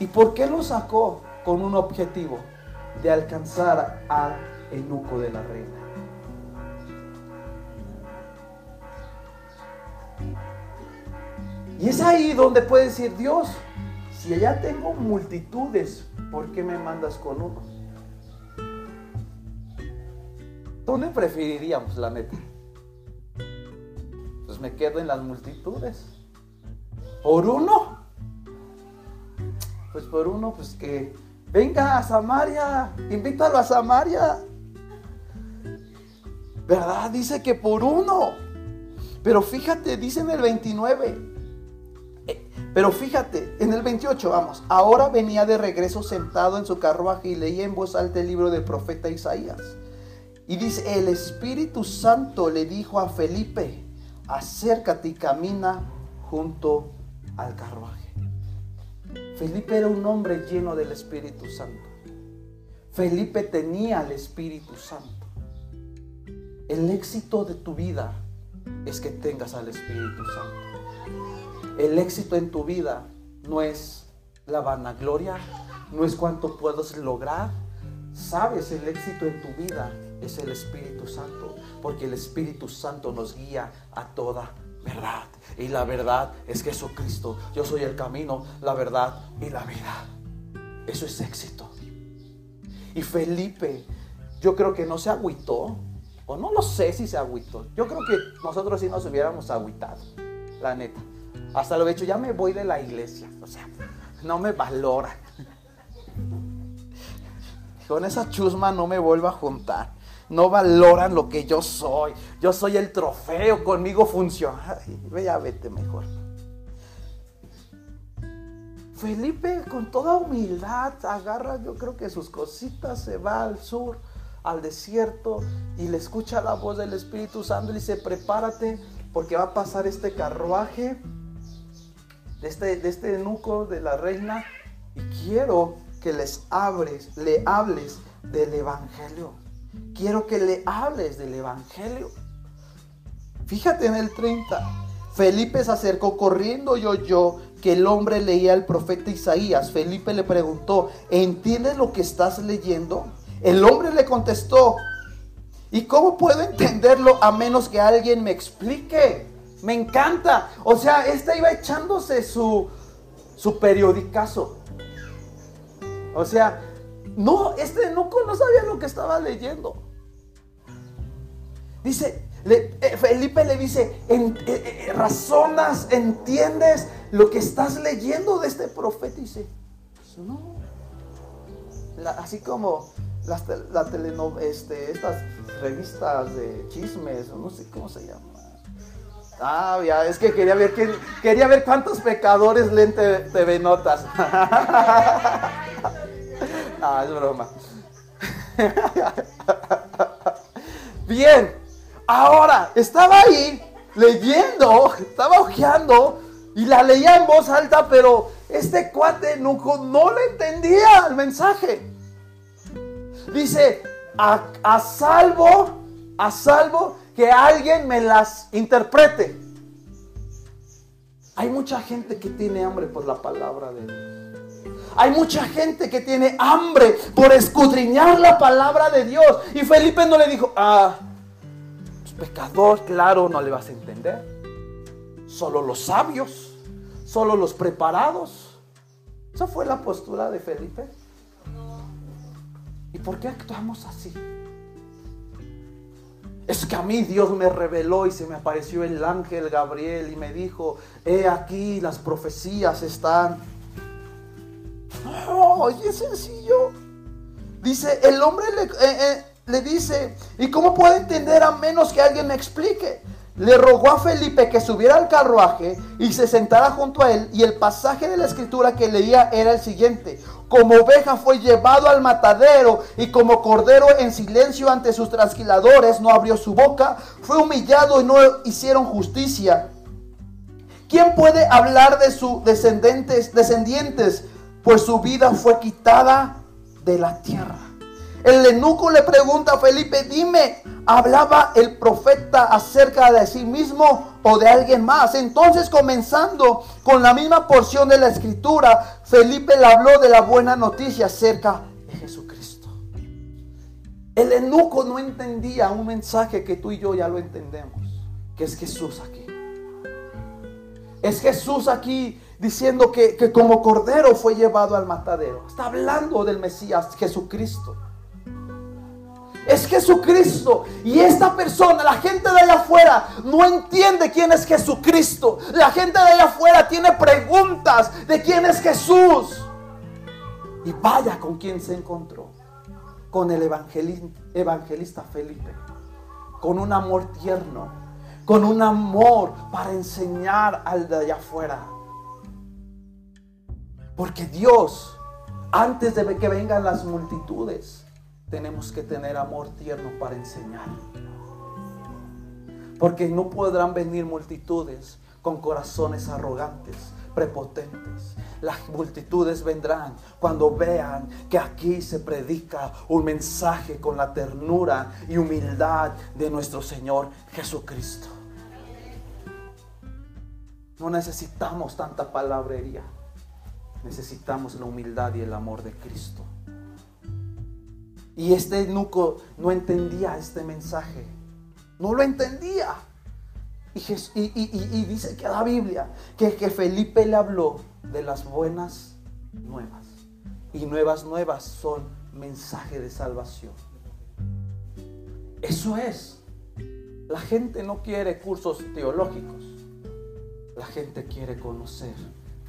¿Y por qué lo sacó? Con un objetivo de alcanzar al eunuco de la reina. Y es ahí donde puede decir Dios, si allá tengo multitudes, ¿por qué me mandas con uno? ¿Dónde preferiríamos, la neta? Pues me quedo en las multitudes. ¿Por uno? Pues por uno, pues que venga a Samaria, invítalo a Samaria. ¿Verdad? Dice que por uno. Pero fíjate, dice en el 29. Eh, pero fíjate, en el 28, vamos. Ahora venía de regreso sentado en su carruaje y leía en voz alta el libro del profeta Isaías. Y dice, el Espíritu Santo le dijo a Felipe, acércate y camina junto al carruaje. Felipe era un hombre lleno del Espíritu Santo. Felipe tenía el Espíritu Santo. El éxito de tu vida es que tengas al Espíritu Santo. El éxito en tu vida no es la vanagloria, no es cuánto puedes lograr, sabes el éxito en tu vida es el Espíritu Santo, porque el Espíritu Santo nos guía a toda verdad. Y la verdad es Jesucristo. Yo soy el camino, la verdad y la vida. Eso es éxito. Y Felipe, yo creo que no se agüitó, o no lo sé si se agüitó. Yo creo que nosotros sí nos hubiéramos agüitado, la neta. Hasta lo he hecho, ya me voy de la iglesia. O sea, no me valoran. Con esa chusma no me vuelvo a juntar. No valoran lo que yo soy. Yo soy el trofeo, conmigo funciona. Vea, vete mejor. Felipe con toda humildad agarra, yo creo que sus cositas, se va al sur, al desierto, y le escucha la voz del Espíritu Santo y dice, prepárate porque va a pasar este carruaje de este, de este nuco de la reina y quiero que les abres, le hables del Evangelio. Quiero que le hables del Evangelio. Fíjate en el 30. Felipe se acercó corriendo y oyó que el hombre leía el profeta Isaías. Felipe le preguntó, ¿entiendes lo que estás leyendo? El hombre le contestó, ¿y cómo puedo entenderlo a menos que alguien me explique? Me encanta. O sea, este iba echándose su, su periodicazo. O sea, no, este no, no sabía lo que estaba leyendo. Dice, eh, Felipe le dice, eh, eh, razonas, entiendes lo que estás leyendo de este profeta. Dice, pues no. así como las, la este, estas revistas de chismes, no sé cómo se llama. Ah, ya, es que quería ver, quería ver cuántos pecadores leen TV Notas. ah, es broma. Bien, ahora estaba ahí leyendo, estaba ojeando y la leía en voz alta, pero este cuate no, no le entendía el mensaje. Dice, a, a salvo, a salvo que alguien me las interprete. Hay mucha gente que tiene hambre por la palabra de Dios. Hay mucha gente que tiene hambre por escudriñar la palabra de Dios. Y Felipe no le dijo, ah, pues pecador, claro, no le vas a entender. Solo los sabios, solo los preparados. Esa fue la postura de Felipe. ¿Y por qué actuamos así? Es que a mí Dios me reveló y se me apareció el ángel Gabriel y me dijo, he aquí las profecías están. Oh, y es sencillo. Dice, el hombre le, eh, eh, le dice, ¿y cómo puedo entender a menos que alguien me explique? le rogó a Felipe que subiera al carruaje y se sentara junto a él. Y el pasaje de la escritura que leía era el siguiente. Como oveja fue llevado al matadero y como cordero en silencio ante sus trasquiladores no abrió su boca. Fue humillado y no hicieron justicia. ¿Quién puede hablar de sus descendientes? Pues su vida fue quitada de la tierra. El eunuco le pregunta a Felipe, dime, ¿hablaba el profeta acerca de sí mismo o de alguien más? Entonces, comenzando con la misma porción de la escritura, Felipe le habló de la buena noticia acerca de Jesucristo. El eunuco no entendía un mensaje que tú y yo ya lo entendemos, que es Jesús aquí. Es Jesús aquí diciendo que, que como cordero fue llevado al matadero. Está hablando del Mesías Jesucristo es Jesucristo. Y esta persona, la gente de allá afuera, no entiende quién es Jesucristo. La gente de allá afuera tiene preguntas de quién es Jesús. Y vaya con quien se encontró. Con el evangelista Felipe. Con un amor tierno. Con un amor para enseñar al de allá afuera. Porque Dios, antes de que vengan las multitudes, tenemos que tener amor tierno para enseñar. Porque no podrán venir multitudes con corazones arrogantes, prepotentes. Las multitudes vendrán cuando vean que aquí se predica un mensaje con la ternura y humildad de nuestro Señor Jesucristo. No necesitamos tanta palabrería. Necesitamos la humildad y el amor de Cristo. Y este nuco no entendía este mensaje. No lo entendía. Y, dice que la Biblia, que, que Felipe le habló de las buenas nuevas. Y nuevas nuevas son mensaje de salvación. Eso es. La gente no quiere cursos teológicos. La gente quiere conocer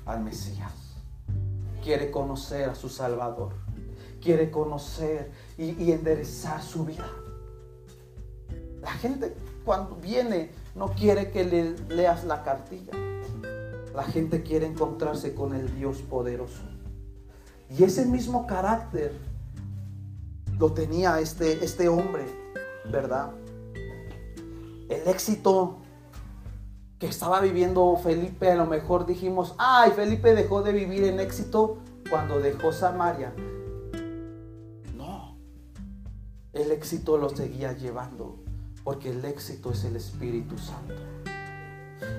al Mesías. Quiere conocer a su Salvador. Quiere conocer y, enderezar su vida. La gente cuando viene no quiere que le leas la cartilla. La gente quiere encontrarse con el Dios poderoso. Y ese mismo carácter lo tenía este, este hombre, ¿verdad? El éxito que estaba viviendo Felipe, a lo mejor dijimos, ay, Felipe dejó de vivir en éxito cuando dejó Samaria. No, el éxito lo seguía llevando, porque el éxito es el Espíritu Santo.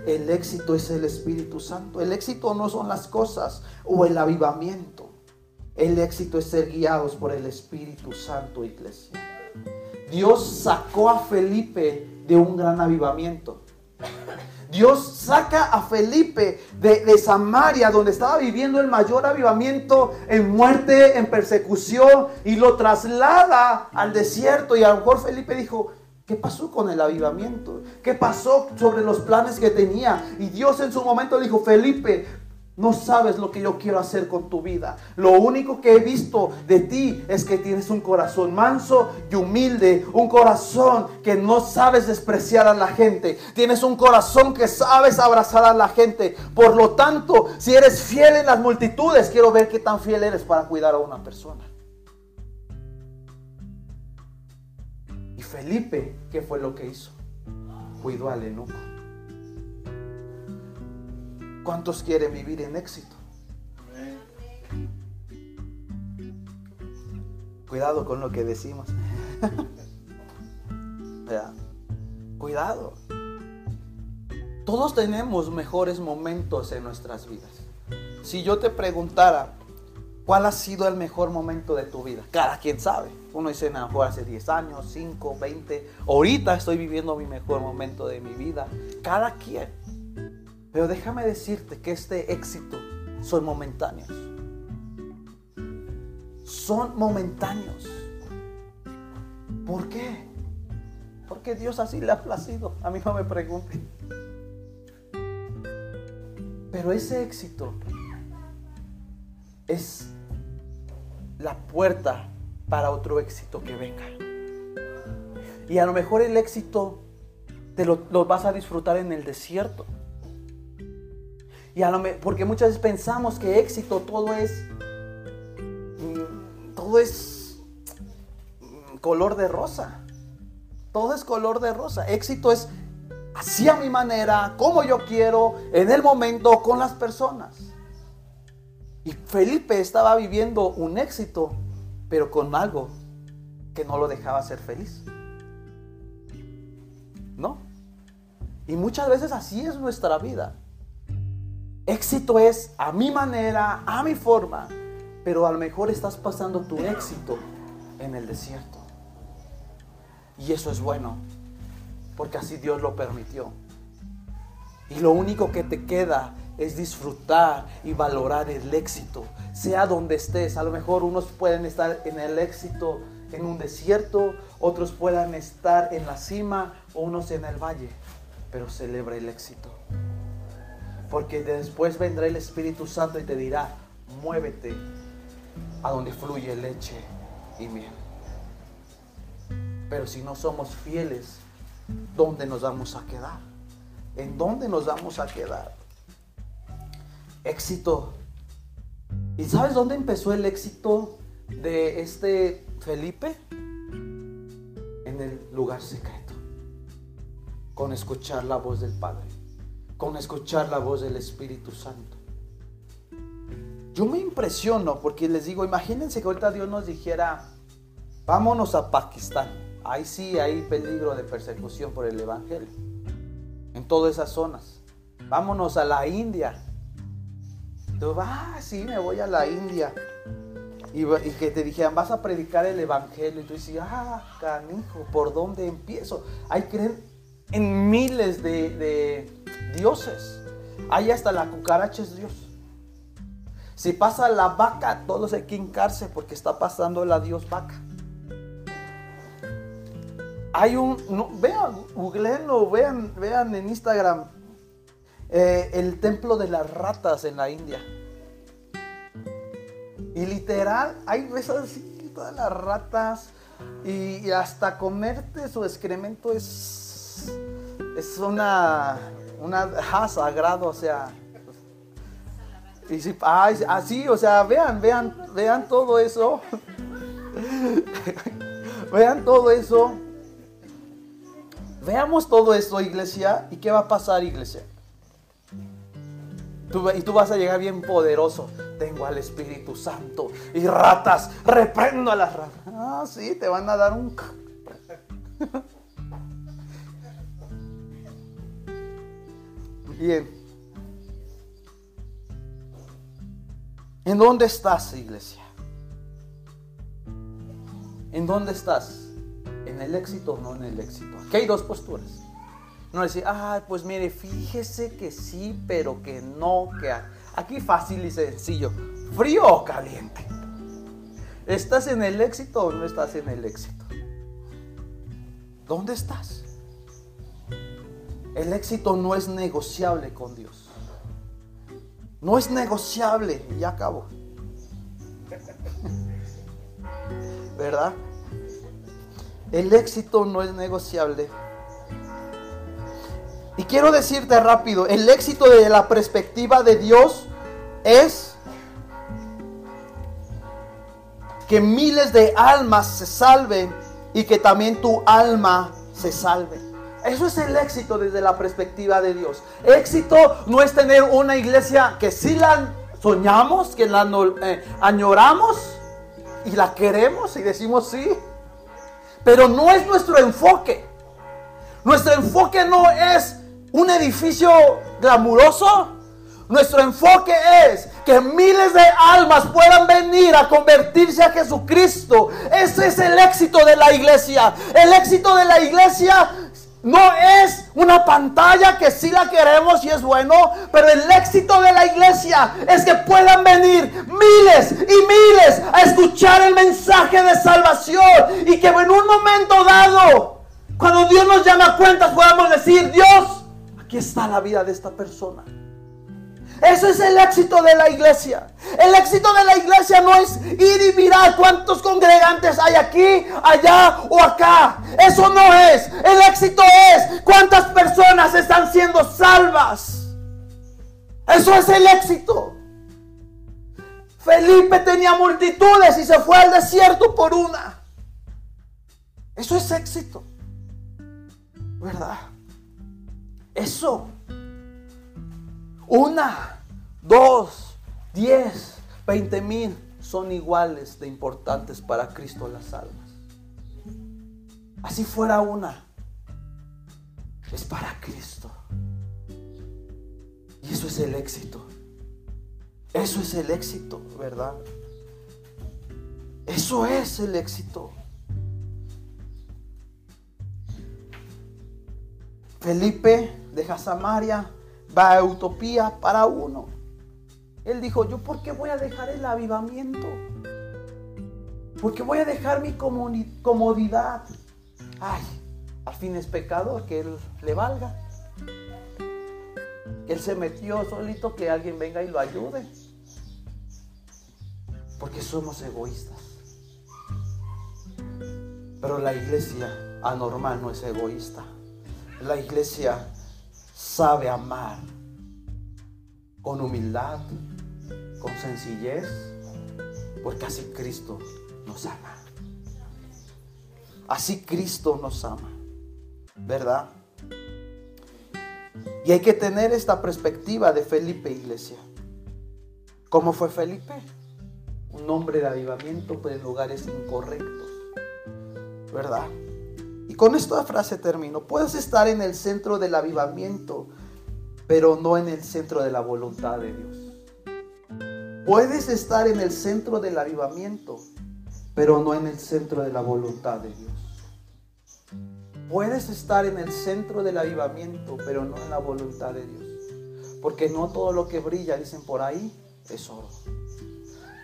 El éxito es el Espíritu Santo. El éxito no son las cosas o el avivamiento. El éxito es ser guiados por el Espíritu Santo, iglesia. Dios sacó a Felipe de un gran avivamiento. Dios saca a Felipe de, Samaria, donde estaba viviendo el mayor avivamiento en muerte, en persecución, y lo traslada al desierto. Y a lo mejor Felipe dijo, ¿Qué pasó con el avivamiento? ¿Qué pasó sobre los planes que tenía? Y Dios en su momento dijo, Felipe, no sabes lo que yo quiero hacer con tu vida. Lo único que he visto de ti es que tienes un corazón manso y humilde. Un corazón que no sabes despreciar a la gente. Tienes un corazón que sabes abrazar a la gente. Por lo tanto, si eres fiel en las multitudes, quiero ver qué tan fiel eres para cuidar a una persona. Y Felipe, ¿qué fue lo que hizo? Cuidó al eunuco. ¿Cuántos quieren vivir en éxito? Cuidado con lo que decimos. Cuidado. Todos tenemos mejores momentos en nuestras vidas. Si yo te preguntara, ¿cuál ha sido el mejor momento de tu vida? Cada quien sabe. Uno dice, lo hace 10 años, 5, 20. Ahorita estoy viviendo mi mejor momento de mi vida. Cada quien. Pero déjame decirte que este éxito son momentáneos. Son momentáneos. ¿Por qué? Porque Dios así le ha placido. A mí no me pregunten. Pero ese éxito es la puerta para otro éxito que venga. Y a lo mejor el éxito te lo, lo vas a disfrutar en el desierto. Y porque muchas veces pensamos que éxito todo es mm, todo es mm, color de rosa. Todo es color de rosa. Éxito es así a mi manera, como yo quiero, en el momento, con las personas. Y Felipe estaba viviendo un éxito, pero con algo que no lo dejaba ser feliz. ¿No? Y muchas veces así es nuestra vida. Éxito es a mi manera, a mi forma, pero a lo mejor estás pasando tu éxito en el desierto. Y eso es bueno, porque así Dios lo permitió. Y lo único que te queda es disfrutar y valorar el éxito, sea donde estés. A lo mejor unos pueden estar en el éxito en un desierto, otros puedan estar en la cima o unos en el valle, pero celebra el éxito. Porque después vendrá el Espíritu Santo y te dirá, muévete a donde fluye leche y miel. Pero si no somos fieles, ¿dónde nos vamos a quedar? ¿En dónde nos vamos a quedar? Éxito. ¿Y sabes dónde empezó el éxito de este Felipe? En el lugar secreto. Con escuchar la voz del Padre con escuchar la voz del Espíritu Santo. Yo me impresiono porque les digo, imagínense que ahorita Dios nos dijera, vámonos a Pakistán. Ahí sí hay peligro de persecución por el Evangelio. En todas esas zonas. Vámonos a la India. Tú, ah, sí, me voy a la India. y, que te dijeran, vas a predicar el evangelio, y tú dices, ah, canijo, ¿por dónde empiezo? Hay creen en miles de dioses. Hay hasta la cucaracha es Dios. Si pasa la vaca, todos hay que hincarse porque está pasando la Dios vaca. Hay un, no, vean, googleenlo, vean, vean en Instagram eh, el templo de las ratas en la India. Y literal, hay veces así, todas las ratas, y, hasta comerte su excremento es, es una, una sagrado, o sea. Y si, así, o sea, vean, vean, vean todo eso. vean todo eso. Veamos todo esto, iglesia. ¿Y qué va a pasar, iglesia? y tú vas a llegar bien poderoso. Tengo al Espíritu Santo. Y ratas, reprendo a las ratas. Ah, sí, te van a dar un... Bien. ¿En dónde estás, iglesia? ¿En dónde estás? ¿En el éxito o no en el éxito? Aquí hay dos posturas. No decir, ah, pues mire, fíjese que sí, pero que no, que aquí fácil y sencillo, frío o caliente. ¿Estás en el éxito o no estás en el éxito? ¿Dónde estás? El éxito no es negociable con Dios. No es negociable. Ya acabo. ¿Verdad? El éxito no es negociable. Y quiero decirte rápido, el éxito de la perspectiva de Dios es que miles de almas se salven y que también tu alma se salve. Eso es el éxito desde la perspectiva de Dios. Éxito no es tener una iglesia que sí la soñamos, que la eh, añoramos y la queremos y decimos sí. Pero no es nuestro enfoque. Nuestro enfoque no es un edificio glamuroso. Nuestro enfoque es que miles de almas puedan venir a convertirse a Jesucristo. Ese es el éxito de la iglesia. El éxito de la iglesia no es una pantalla que sí la queremos y es bueno, pero el éxito de la iglesia es que puedan venir miles y miles a escuchar el mensaje de salvación y que en un momento dado, cuando Dios nos llama a cuentas, podamos decir, Dios, aquí está la vida de esta persona. Eso es el éxito de la iglesia. El éxito de la iglesia no es ir y mirar cuántos congregantes hay aquí, allá o acá. Eso no es. El éxito es cuántas personas están siendo salvas. Eso es el éxito. Felipe tenía multitudes y se fue al desierto por una. Eso es éxito. ¿Verdad? Eso una, dos, diez, veinte mil son iguales de importantes para Cristo las almas. Así fuera una, es para Cristo. Y eso es el éxito. Eso es el éxito, ¿verdad? Eso es el éxito. Felipe deja Samaria, va a utopía para uno. Él dijo, yo por qué voy a dejar el avivamiento? Porque voy a dejar mi comodidad. Ay, al fin es pecador que él le valga. Él se metió solito, que alguien venga y lo ayude. Porque somos egoístas. Pero la iglesia anormal no es egoísta. La iglesia sabe amar con humildad, con sencillez, porque así Cristo nos ama. Así Cristo nos ama, ¿verdad? Y hay que tener esta perspectiva de Felipe Iglesia. ¿Cómo fue Felipe? Un hombre de avivamiento pero en lugares incorrectos, ¿verdad? Con esta frase termino. Puedes estar en el centro del avivamiento, pero no en el centro de la voluntad de Dios. Puedes estar en el centro del avivamiento, pero no en el centro de la voluntad de Dios. Puedes estar en el centro del avivamiento, pero no en la voluntad de Dios. Porque no todo lo que brilla, dicen por ahí, es oro.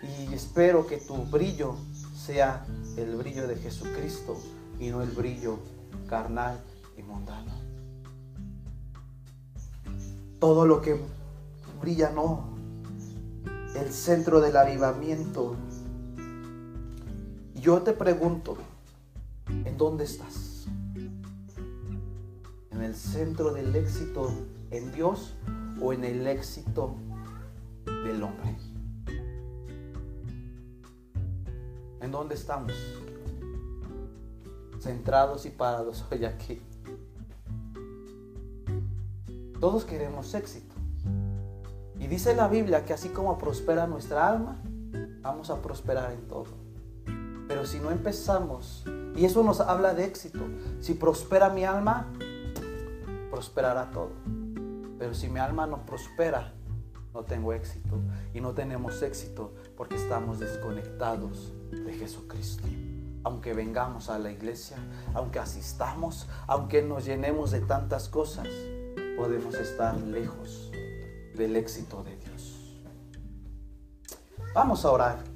Y espero que tu brillo sea el brillo de Jesucristo y no el brillo carnal y mundano. Todo lo que brilla no. El centro del avivamiento. Yo te pregunto, ¿en dónde estás? ¿En el centro del éxito en Dios o en el éxito del hombre? ¿En dónde estamos? Centrados y parados hoy aquí. Todos queremos éxito. Y dice la Biblia que así como prospera nuestra alma, vamos a prosperar en todo. Pero si no empezamos, y eso nos habla de éxito, si prospera mi alma, prosperará todo. Pero si mi alma no prospera, no tengo éxito. Y no tenemos éxito porque estamos desconectados de Jesucristo aunque vengamos a la iglesia, aunque asistamos, aunque nos llenemos de tantas cosas, podemos estar lejos del éxito de Dios. Vamos a orar.